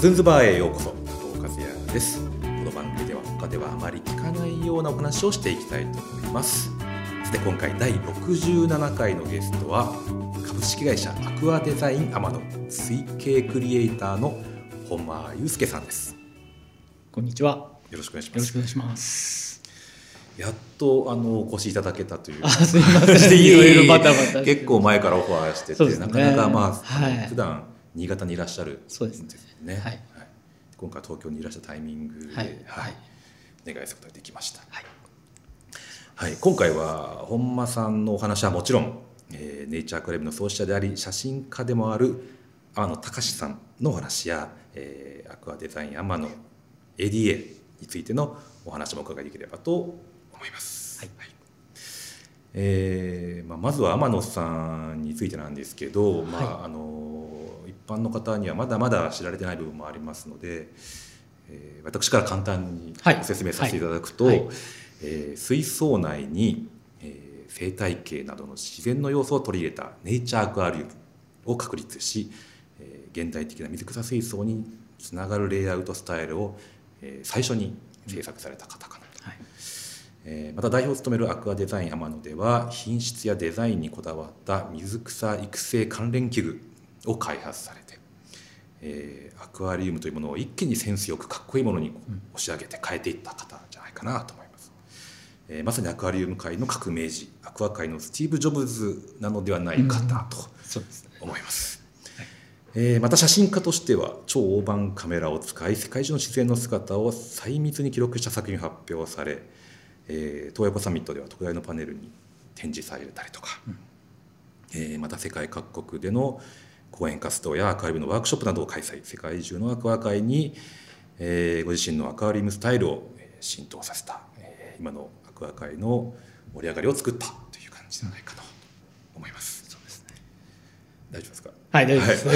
ズンズバーへようこそ加藤和也です。この番組では他ではあまり聞かないようなお話をしていきたいと思います。そして今回第67回のゲストは株式会社アクアデザインアマノ推計クリエイターの本間祐介さんです。こんにちは。よろしくお願いします。よろしくお願いします。やっとあのお越しいただけたという。あすみません。いろいろバタバタ結構前からオファーしてて、ね。なかなかまあ、はい。普段新潟にいらっしゃるそうですね。ね。はい。今回東京にいらしたタイミングで、ははい。いはい。お願いすることができました、はい。はい、今回は本間さんのお話はもちろん、えーネイチャークラブの創始者であり写真家でもある天野隆さんのお話や、えーアクアデザイン天野 ADA についてのお話もお伺いできればと思います。はい。えーまあ、まずは天野さんについてなんですけど、まあはあの一般の方にはまだまだ知られてない部分もありますので、えー私から簡単にはい。ご説明させていただくと、はい。はい。えー水槽内に、えー生態系などの自然の要素を取り入れたネイチャーアクアリウムを確立し、えー現代的な水草水槽につながるレイアウトスタイルを、えー最初に制作された方かなと。はい。えーまた代表を務めるアクアデザイン天野では品質やデザインにこだわった水草育成関連器具を開発されて、えーアクアリウムというものを一気にセンスよくかっこいいものに押し上げて変えていった方じゃないかなと思います、えーまさにアクアリウム界の革命児アクア界のスティーブ・ジョブズなのではないかなとそうですね。思います、えーまた写真家としては超大判カメラを使い世界中の自然の姿を細密に記録した作品を発表され、えー東横サミットでは特大のパネルに展示されたりとか、えーまた世界各国での講演活動やアクアリウムのワークショップなどを開催。世界中のアクア界に、えーご自身のアクアリウムスタイルをえー浸透させた、えー今のアクア界の盛り上がりを作ったという感じじゃないかと思います。そうですね。大丈夫ですか？はい大丈夫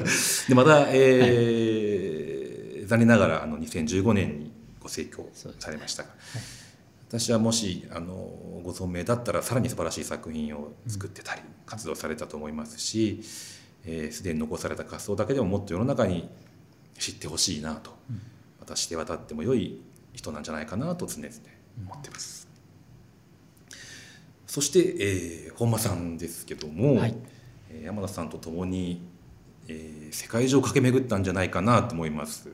です、でまた、えー残念ながらあの2015年にご逝去そうですされましたが、私はもしあのご存命だったらさらに素晴らしい作品を作ってたり、活動されたと思いますしすで、えー既に残された活動だけでももっと世の中に知ってほしいなと、またして渡っても良い人なんじゃないかなと常々思ってます。そして、えー本間さんですけども、はい。えー山田さんと共に、えー世界中を駆け巡ったんじゃないかなと思います。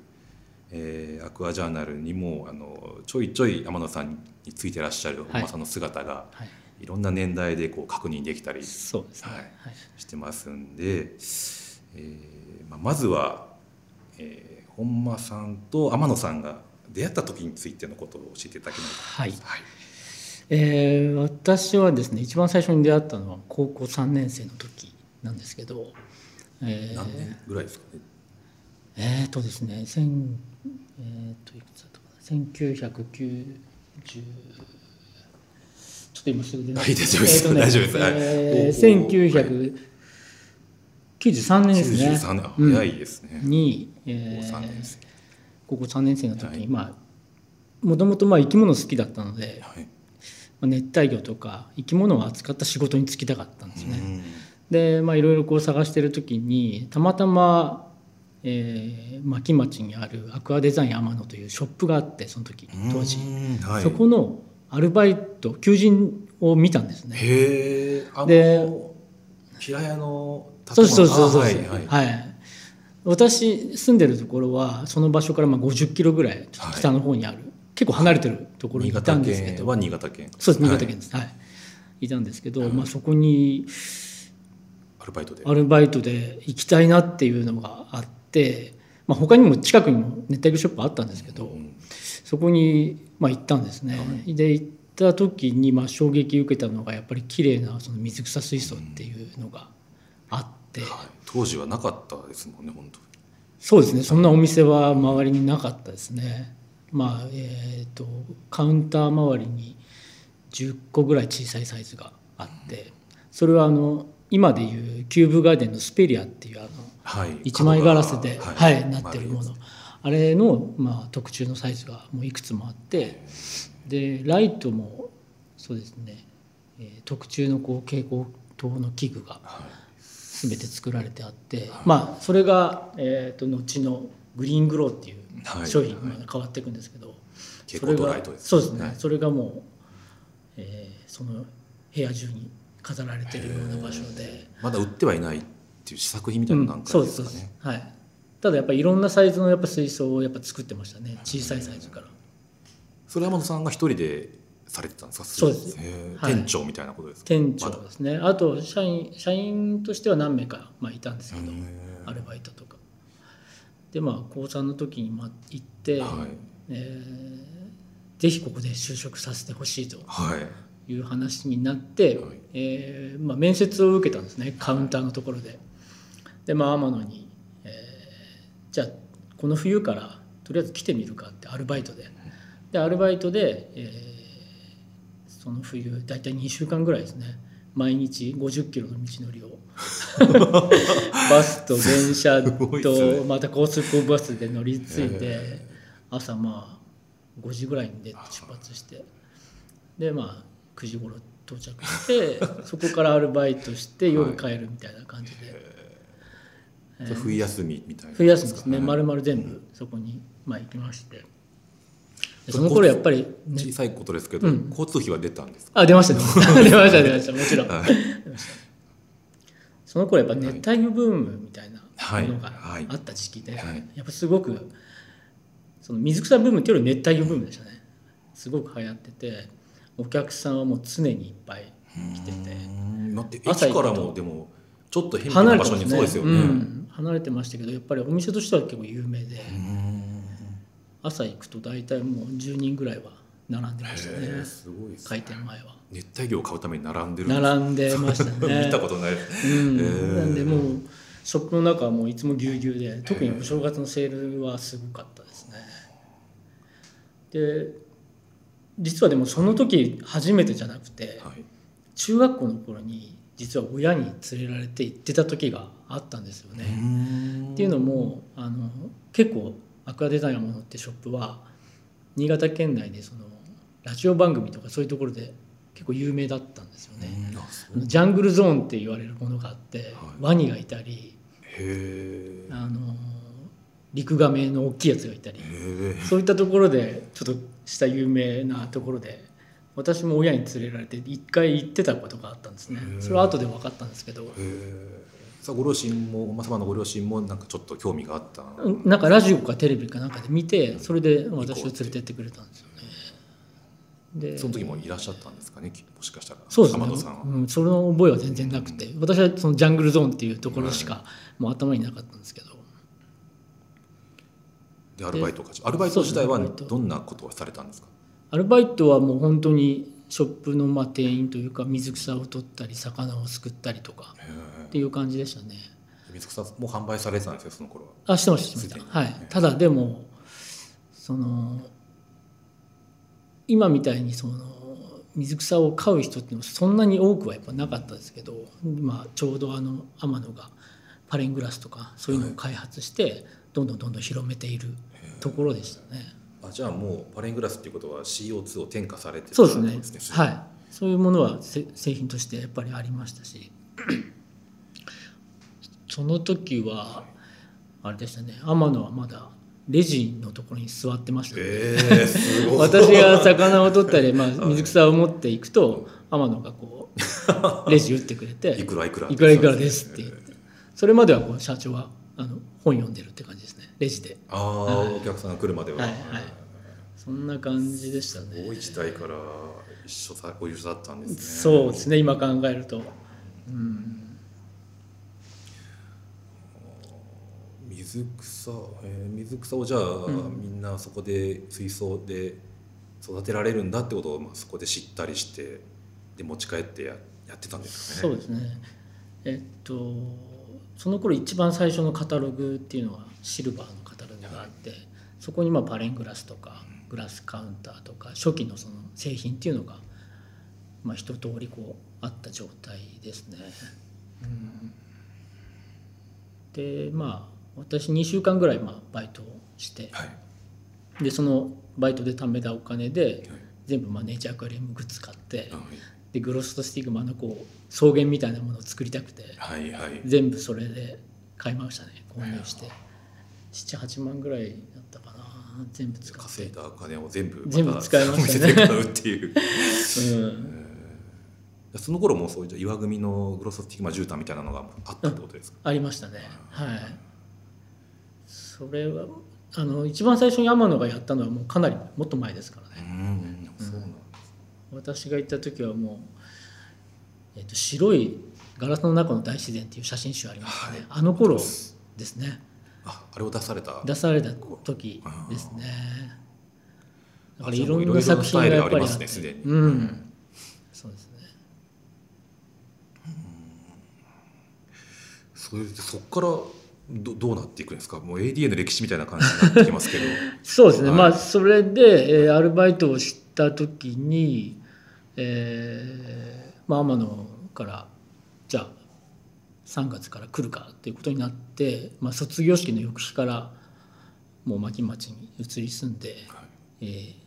えーアクアジャーナルにもあのちょいちょい天野さんについてらっしゃる本間さんの姿が、はいい、ろんな年代でこう確認できたりね。はいはい。してますんで、えーまあ、まずは、えー本間さんと天野さんが出会った時についてのことを教えていただけないかはい。はい。えー私はですね一番最初に出会ったのは高校3年生の時なんですけど、えー何年ぐらいですかね、えーとですね、千えーといくつだったかな、1990ちょっと今すぐ出ないはい大丈夫です。えーとね大丈夫です。はい。えー1993年ですね。93年。早いですね、に、えー高三年生。高校3年生の時に、はい。まあもともとまあ生き物好きだったので、はい。まあ、熱帯魚とか生き物を扱った仕事に就きたかったんですね。うん。でまあいろいろこう探してる時にたまたま、えー、牧町にあるアクアデザイン天野というショップがあってその時当時、うんはい、そこのアルバイト求人を見たんですね。へえあでの平屋の建そう物そうそうそう、あははいい。はい。私住んでるところはその場所からまあ50キロぐらい北の方にある、結構離れてるところにいたんですけど。新潟県。そうです新潟県はいです、はい。い、たんですけど、まあ、そこにアルバイトで。アルバイトで行きたいなっていうのがあって、まあ、他にも近くにも熱帯魚ショップあったんですけど、うん。そこにまあ行ったんですね。で行った時にまあ衝撃を受けたのがやっぱり綺麗なその水草水槽っていうのがあって、はい、当時はなかったですもんね本当に。そうですね。そんなお店は周りになかったですね。まあえー、とカウンター周りに10個ぐらい小さいサイズがあって。それはあの今でいうキューブガーデンのスペリアっていうあのはい。一枚ガラスで、角がはいなってるものあれの、まあ、特注のサイズがもういくつもあってでライトもそうですね、えー特注のこう蛍光灯の器具が全て作られてあって、まあそれが、えー、と後のグリーングローっていうはい。商品はいが変わっていくんですけど、蛍光ドそれがライトですそうですね、はい。それがもう、えーその部屋中に飾られてるような場所で。まだ売ってはいないっていう試作品みたいな段階そうですそうですです。かね、はいただやっぱりいろんなサイズのやっぱ水槽をやっぱ作ってましたね。小さいサイズから。それは山本さんが一人でされてたんですか？そうです。はい店長みたいなことですか？店長ですね。あと社員社員としては何名か、まあ、いたんですけどアルバイトとか。でまあ高3の時にまあ行って、はい。えーぜひここで就職させてほしいとはい。いう話になって、はい。えーまあ、面接を受けたんですね。カウンターのところで。でまあ天野に、えーじゃあこの冬からとりあえず来てみるかってアルバイトで。でアルバイトで、えーその冬大体2週間ぐらいですね。毎日50キロの道のりを。バスと電車とまた高速バスで乗り継いで朝まあ5時ぐらいに出て出発して。でまあ9時頃到着して そこからアルバイトして夜帰るみたいな感じで、それ冬休みみたいな冬休みですね。はい。丸々全部そこにまあ行きまして。でその頃やっぱり、ね、小さいことですけど、うん。交通費は出たんですか？あ出ましたね出ました 出ました。もちろん、はい。その頃やっぱ熱帯魚ブームみたいなはい。ものがはい。あった時期で、はい。やっぱすごくその水草ブームっていうより熱帯魚ブームでしたね。すごく流行っててお客さんはもう常にいっぱい来てて。うん。だって駅からもでもちょっと変離な場所にれてますね。そうですよね、うん、離れてましたけどやっぱりお店としては結構有名で。うん朝行くと大体もう10人ぐらいは並んでましたね。すごいです開店前は。熱帯魚を買うために並んでる並んでましたね。見たことない。ですうんなんでもうショップの中はもういつもぎゅうぎゅうで特にお正月のセールはすごかったですね。で実はでもその時初めてじゃなくてはい。中学校の頃に実は親に連れられて行ってた時があったんですよね。っていうのもあの結構アクアデザインものってショップは新潟県内でそのラジオ番組とかそういうところで結構有名だったんですよね。ジャングルゾーンって言われるものがあって、ワニがいたりあのリクガメの大きいやつがいたりそういったところでちょっとした有名なところで私も親に連れられて一回行ってたことがあったんですね。それは後で分かったんですけど。へえさあご両親もまさまのご両親もなんかちょっと興味があった？なんかラジオかテレビかなんかで見てそれで私を連れてってくれたんですよね。でその時もいらっしゃったんですかね？もしかしたら。そうですね。うん、その覚えは全然なくて私はそのジャングルゾーンっていうところしかもう頭になかったんですけど。でアルバイトかアルバイト自体はどんなことをされたんですか？アルバイトはもう本当にショップのまあ店員というか水草を取ったり魚をすくったりとかへっていう感じでしたね。え水草も販売されてたんですよその頃。はあしてましたしてました。はい。ただでもその今みたいにその水草を飼う人っていうのはそんなに多くはやっぱなかったですけど今ちょうどあの天野がパレングラスとかそういうのを開発してどんどんどんどん広めているところでしたね。あじゃあもうパレングラスっていうことは CO2 を添加されてたそうですね。んですね。はい。そういうものはせ製品としてやっぱりありましたし。その時はあれでしたね。天野はまだレジのところに座ってましたね、ええ すごい。私が魚を取ったり、まあ、水草を持っていくと天野がこう レジ打ってくれていくらいくらいくらいくらですって言って。それまではこう社長はあの本読んでるって感じですねレジで。ああ、お客さんが来るまでは、はいはい。そんな感じでしたね。すごい時代から一緒さご一緒だったんですね。そうですね今考えると。うん。水草、えー水草をじゃあ、みんなそこで水槽で育てられるんだってことを、まあ、そこで知ったりしてで持ち帰ってややってたんですかね。そうですね。えっとその頃一番最初のカタログっていうのはシルバーのカタログがあって、そこにまあパレングラスとかグラスカウンターとか初期のその製品っていうのが、まあ、一通りこうあった状態ですね。うん。でまあ私2週間ぐらいまあバイトをしてはい。でそのバイトで貯めたお金ではい。全部まあネイチャーアクアリウムグッズ買ってはいでグロストスティグマのこう草原みたいなものを作りたくてはいはい。全部それで買いましたね。購入して。78万ぐらいだったかな。全部使稼いだ金を全部全部使いましたね。うっていう。うん。その頃もそういう岩組のグロスティグマ絨毯みたいなのがあったってことですか、ありましたね。はい。それはあの一番最初に天野がやったのはもうかなりもっと前ですからね私が行った時はもう、えっと白いガラスの中の大自然っていう写真集ありますね、はい。あの頃ですね。ああれを出された。出された時ですね。だからいろんな作品がやっぱりあって。ねすでに。うん。そうですね。それでそこからどどうなっていくんですか？もう ADA の歴史みたいな感じになってきますけど。そうですね、はい。まあそれで、えーアルバイトをした時に、えーまあ、天野からじゃあ3月から来るかっていうことになって、まあ、卒業式の翌日からもう牧町に移り住んで、はい。えー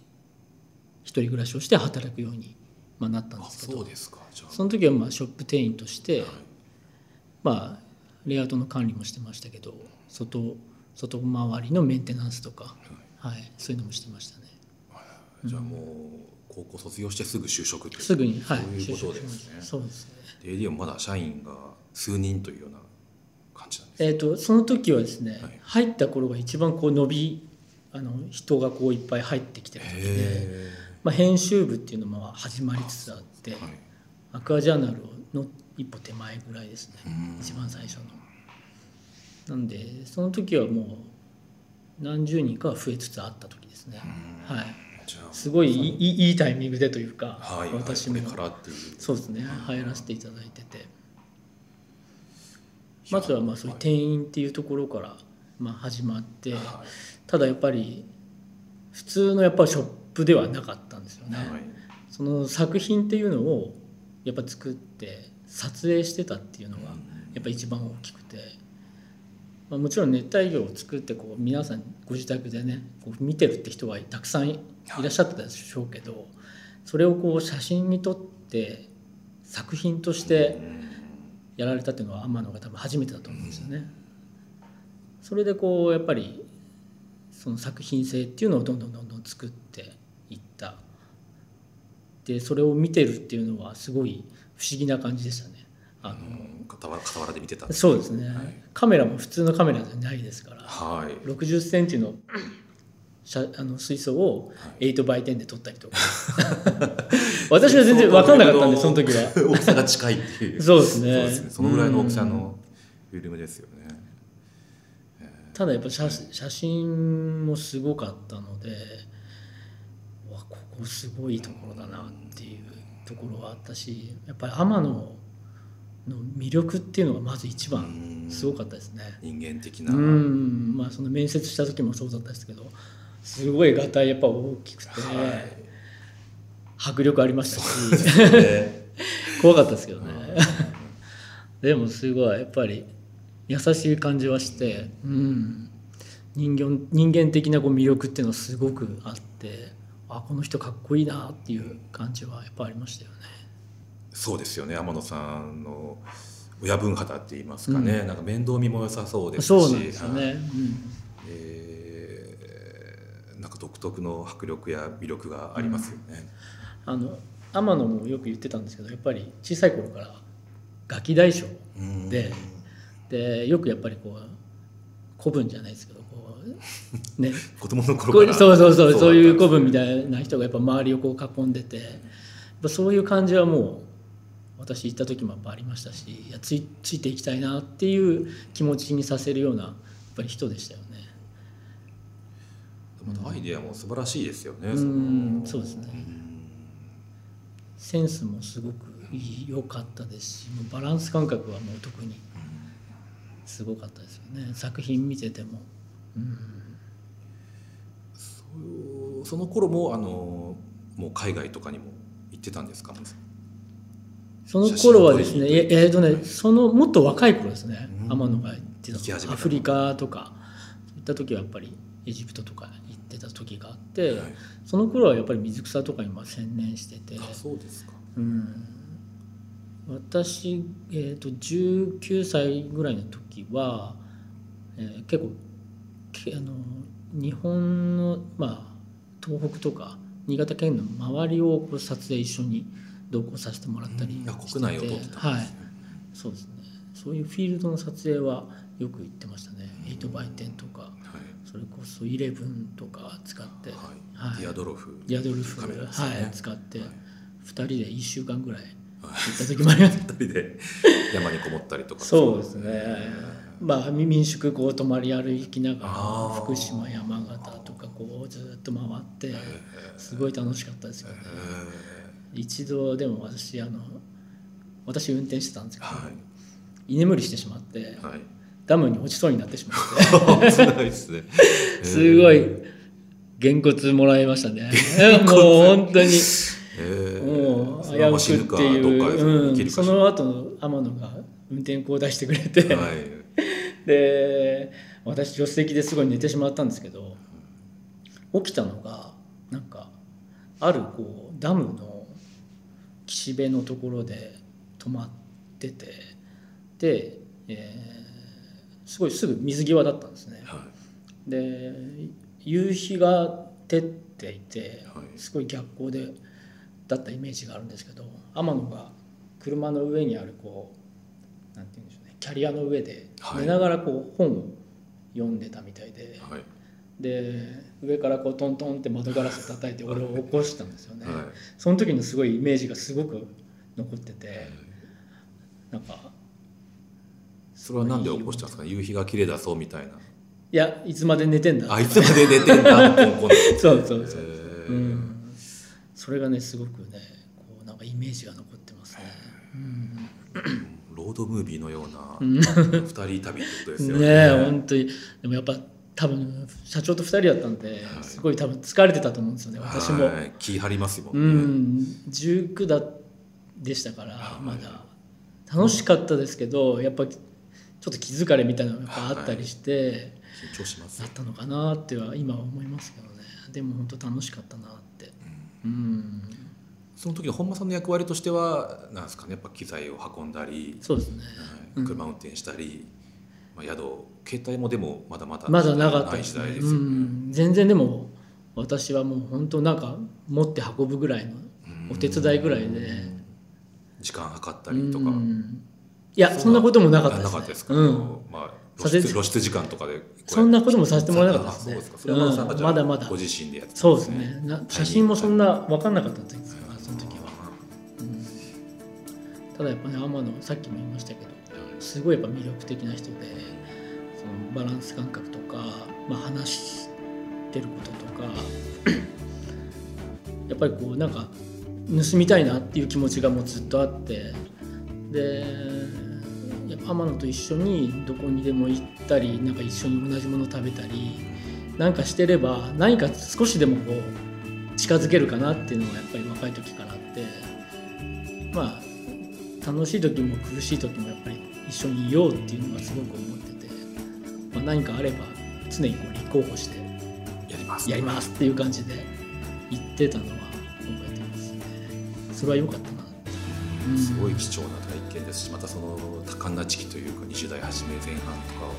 一人暮らしをして働くように、まあ、なったんあですけどそうですか。じゃあ。その時はまあショップ店員として、はい。まあレイアウトの管理もしてましたけど外外回りのメンテナンスとか、はい、そういうのもしてましたね。じゃあもう高校卒業してすぐ就職いう。すぐに、はい、そういうことですね。そうですね。で ADA もまだ社員が数人というような感じなんですえっ、とその時はですね、はい。入った頃が一番こう伸びあの人がこういっぱい入ってきてる時で、へまあ、編集部っていうのも始まりつつあって、えはい。アクアジャーナルの一歩手前ぐらいですね、うん。一番最初の。なんでその時はもう何十人かは増えつつあった時ですね。はい、すごいいいタイミングでというか、はい、私も。はい、これからっていう。そうですね。入らせていただいてて。まずはまあそういう店員っていうところからまあ始まってはい。ただやっぱり普通のやっぱりショップではなかったんですよね。はい。その作品っていうのをやっぱ作って撮影してたっていうのがやっぱ一番大きくて、まあ、もちろん熱帯魚を作ってこう皆さんご自宅でねこう見てるって人はたくさんいらっしゃってたでしょうけどそれをこう写真に撮って作品としてやられたっていうのは天野が多分初めてだと思うんですよね。それでこうやっぱりその作品性っていうのをどんどんどんどん作っていった。でそれを見てるっていうのはすごい不思議な感じでしたね。あのうん傍らで見てたそうですね、はい。カメラも普通のカメラじゃないですから。はい。60センチの写あの水槽を8倍点で撮ったりとか。私は全然分かんなかったんでその時は。大きさが近いっていう。そうですね。ね。そのぐらいの大きさのフィルムですよね。ただやっぱ写写真もすごかったのでうわここすごいところだなっていうところはあったしやっぱり天野の魅力っていうのがまず一番すごかったですね。人間的な。うん。まあその面接した時もそうだったですけどすごいがたいやっぱ大きくて、はい。迫力ありましたし。ね。怖かったですけどね。でもすごいやっぱり優しい感じはして、うん、人間人間的なこう魅力っていうのはすごくあってあこの人かっこいいなっていう感じはやっぱありましたよね。そうですよね。天野さんの親分肌って言いますかね、なんか面倒見も良さそうですし。そうなんですよね、はいうん。えーなんか独特の迫力や魅力がありますよね、あの天野もよく言ってたんですけどやっぱり小さい頃からガキ大将うん。ででよくやっぱりこう古文じゃないですけどこうね。子供のこ頃から。うそうそうそうそういう古子文みたいな人がやっぱ周りをこう囲んでてやっぱそういう感じはもう私行った時もやっぱありましたしいやついついていきたいなっていう気持ちにさせるようなやっぱり人でしたよね。アイデアも素晴らしいですよね、うん。の。そうですね。センスもすごく良かったですしもうバランス感覚はもう特にすごかったですよね。作品見てても。うん。そうその頃もあのもう海外とかにも行ってたんですか？その頃はですね、ええーとね、そのもっと若い頃ですね、うん。天野が行ってたアフリカとか。行った時はやっぱりエジプトとか行ってた時があって、はい。その頃はやっぱり水草とかにまあ専念してて、あそうですか。うん、私、えー、と19歳ぐらいの時は、えー結構けあの日本の、まあ、東北とか新潟県の周りをこう撮影一緒に同行させてもらったりしてて国内を撮ってたんですね。はい。そうですね。そういうフィールドの撮影はよく行ってましたね。8x10 とか。はいそれこそ11とか使って、はい。はい。ディアドロフヤドルフカメラですね。はい、使って、はい。2人で1週間ぐらい行った時もあります。二人で山にこもったりとか。そうですね。まあ民宿こう泊まり歩きながら福島山形とかこうずっと回ってすごい楽しかったですよね。一度でも私あの私運転してたんですけど、は居眠りしてしまっていはいダムに落ちそうになってしまって。すね。すごいげんこつもらいましたね。もう本当に。えー。もう危うくっていう、その後天野が運転こう出してくれて、はい。で私助手席ですごい寝てしまったんですけど起きたのがなんかあるこうダムの岸辺のところで止まってて。で、えーすごいすぐ水際だったんですね。はい。で夕日が照っていてはい。すごい逆光でだったイメージがあるんですけど天野が車の上にあるこうなんて言うんでしょうねキャリアの上ではい。寝ながらこう本を読んでたみたいで、はい。で上からこうトントンって窓ガラス叩いて俺を起こしたんですよね。はい。その時のすごいイメージがすごく残っててなんかそれはなんで起こしたんですか？夕日が綺麗だそうみたいな。いやいつまで寝てんだ？あいつまで寝てんだコンコンそうそうそう。うん、それがねすごくねこうなんかイメージが残ってますね。ロードムービーのようなうん。二人旅ってことですよね。ねえ本当に。でもやっぱ多分社長と2人だったんで、はい。すごい多分疲れてたと思うんですよね。私も。はい。気張りますもうんね、ん。19だでしたからはい。まだ。楽しかったですけどやっぱちょっと気疲れみたいなのがあったりして、緊張します。だったのかなっては今は思いますけどね。でも本当楽しかったなって。うん。その時の本間さんの役割としてはなんですかねやっぱ機材を運んだり、そうですね。はい車運転したり、まあ、宿携帯もでもまだまだまだなかったですね、うん、全然でも私はもう本当なんか持って運ぶぐらいのお手伝いぐらいで時間計ったりとか、うんいやそんなこともなかったあです,、なかったですか、うん、まあ露出露出時間とかでそんなこともさせてもらえなかったですね。まだまだまだ。ご自身でやってたそんうですね。な写真もそんな分かんなかったんですからその時は、うん。ただやっぱね天野さっきも言いましたけどすごいやっぱ魅力的な人でそのバランス感覚とか、まあ、話してることとか やっぱりこうなんか盗みたいなっていう気持ちがもうずっとあって。で天野と一緒にどこにでも行ったりなんか一緒に同じもの食べたりなんかしてれば何か少しでもこう近づけるかなっていうのがやっぱり若い時からあってまあ楽しい時も苦しい時もやっぱり一緒にいようっていうのがすごく思ってて、まあ、何かあれば常にこう立候補してやります。やりますっていう感じで言ってたのは覚えてますね。それは良かったなうんすごい貴重な験ですしまたその多感な時期というか20代初め前半とかを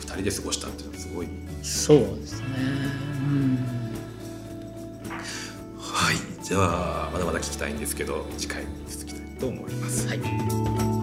2人で過ごしたっていうのはすごい。そうですねうんはいじゃあまだまだ聞きたいんですけど次回に続きたいと思います。はい。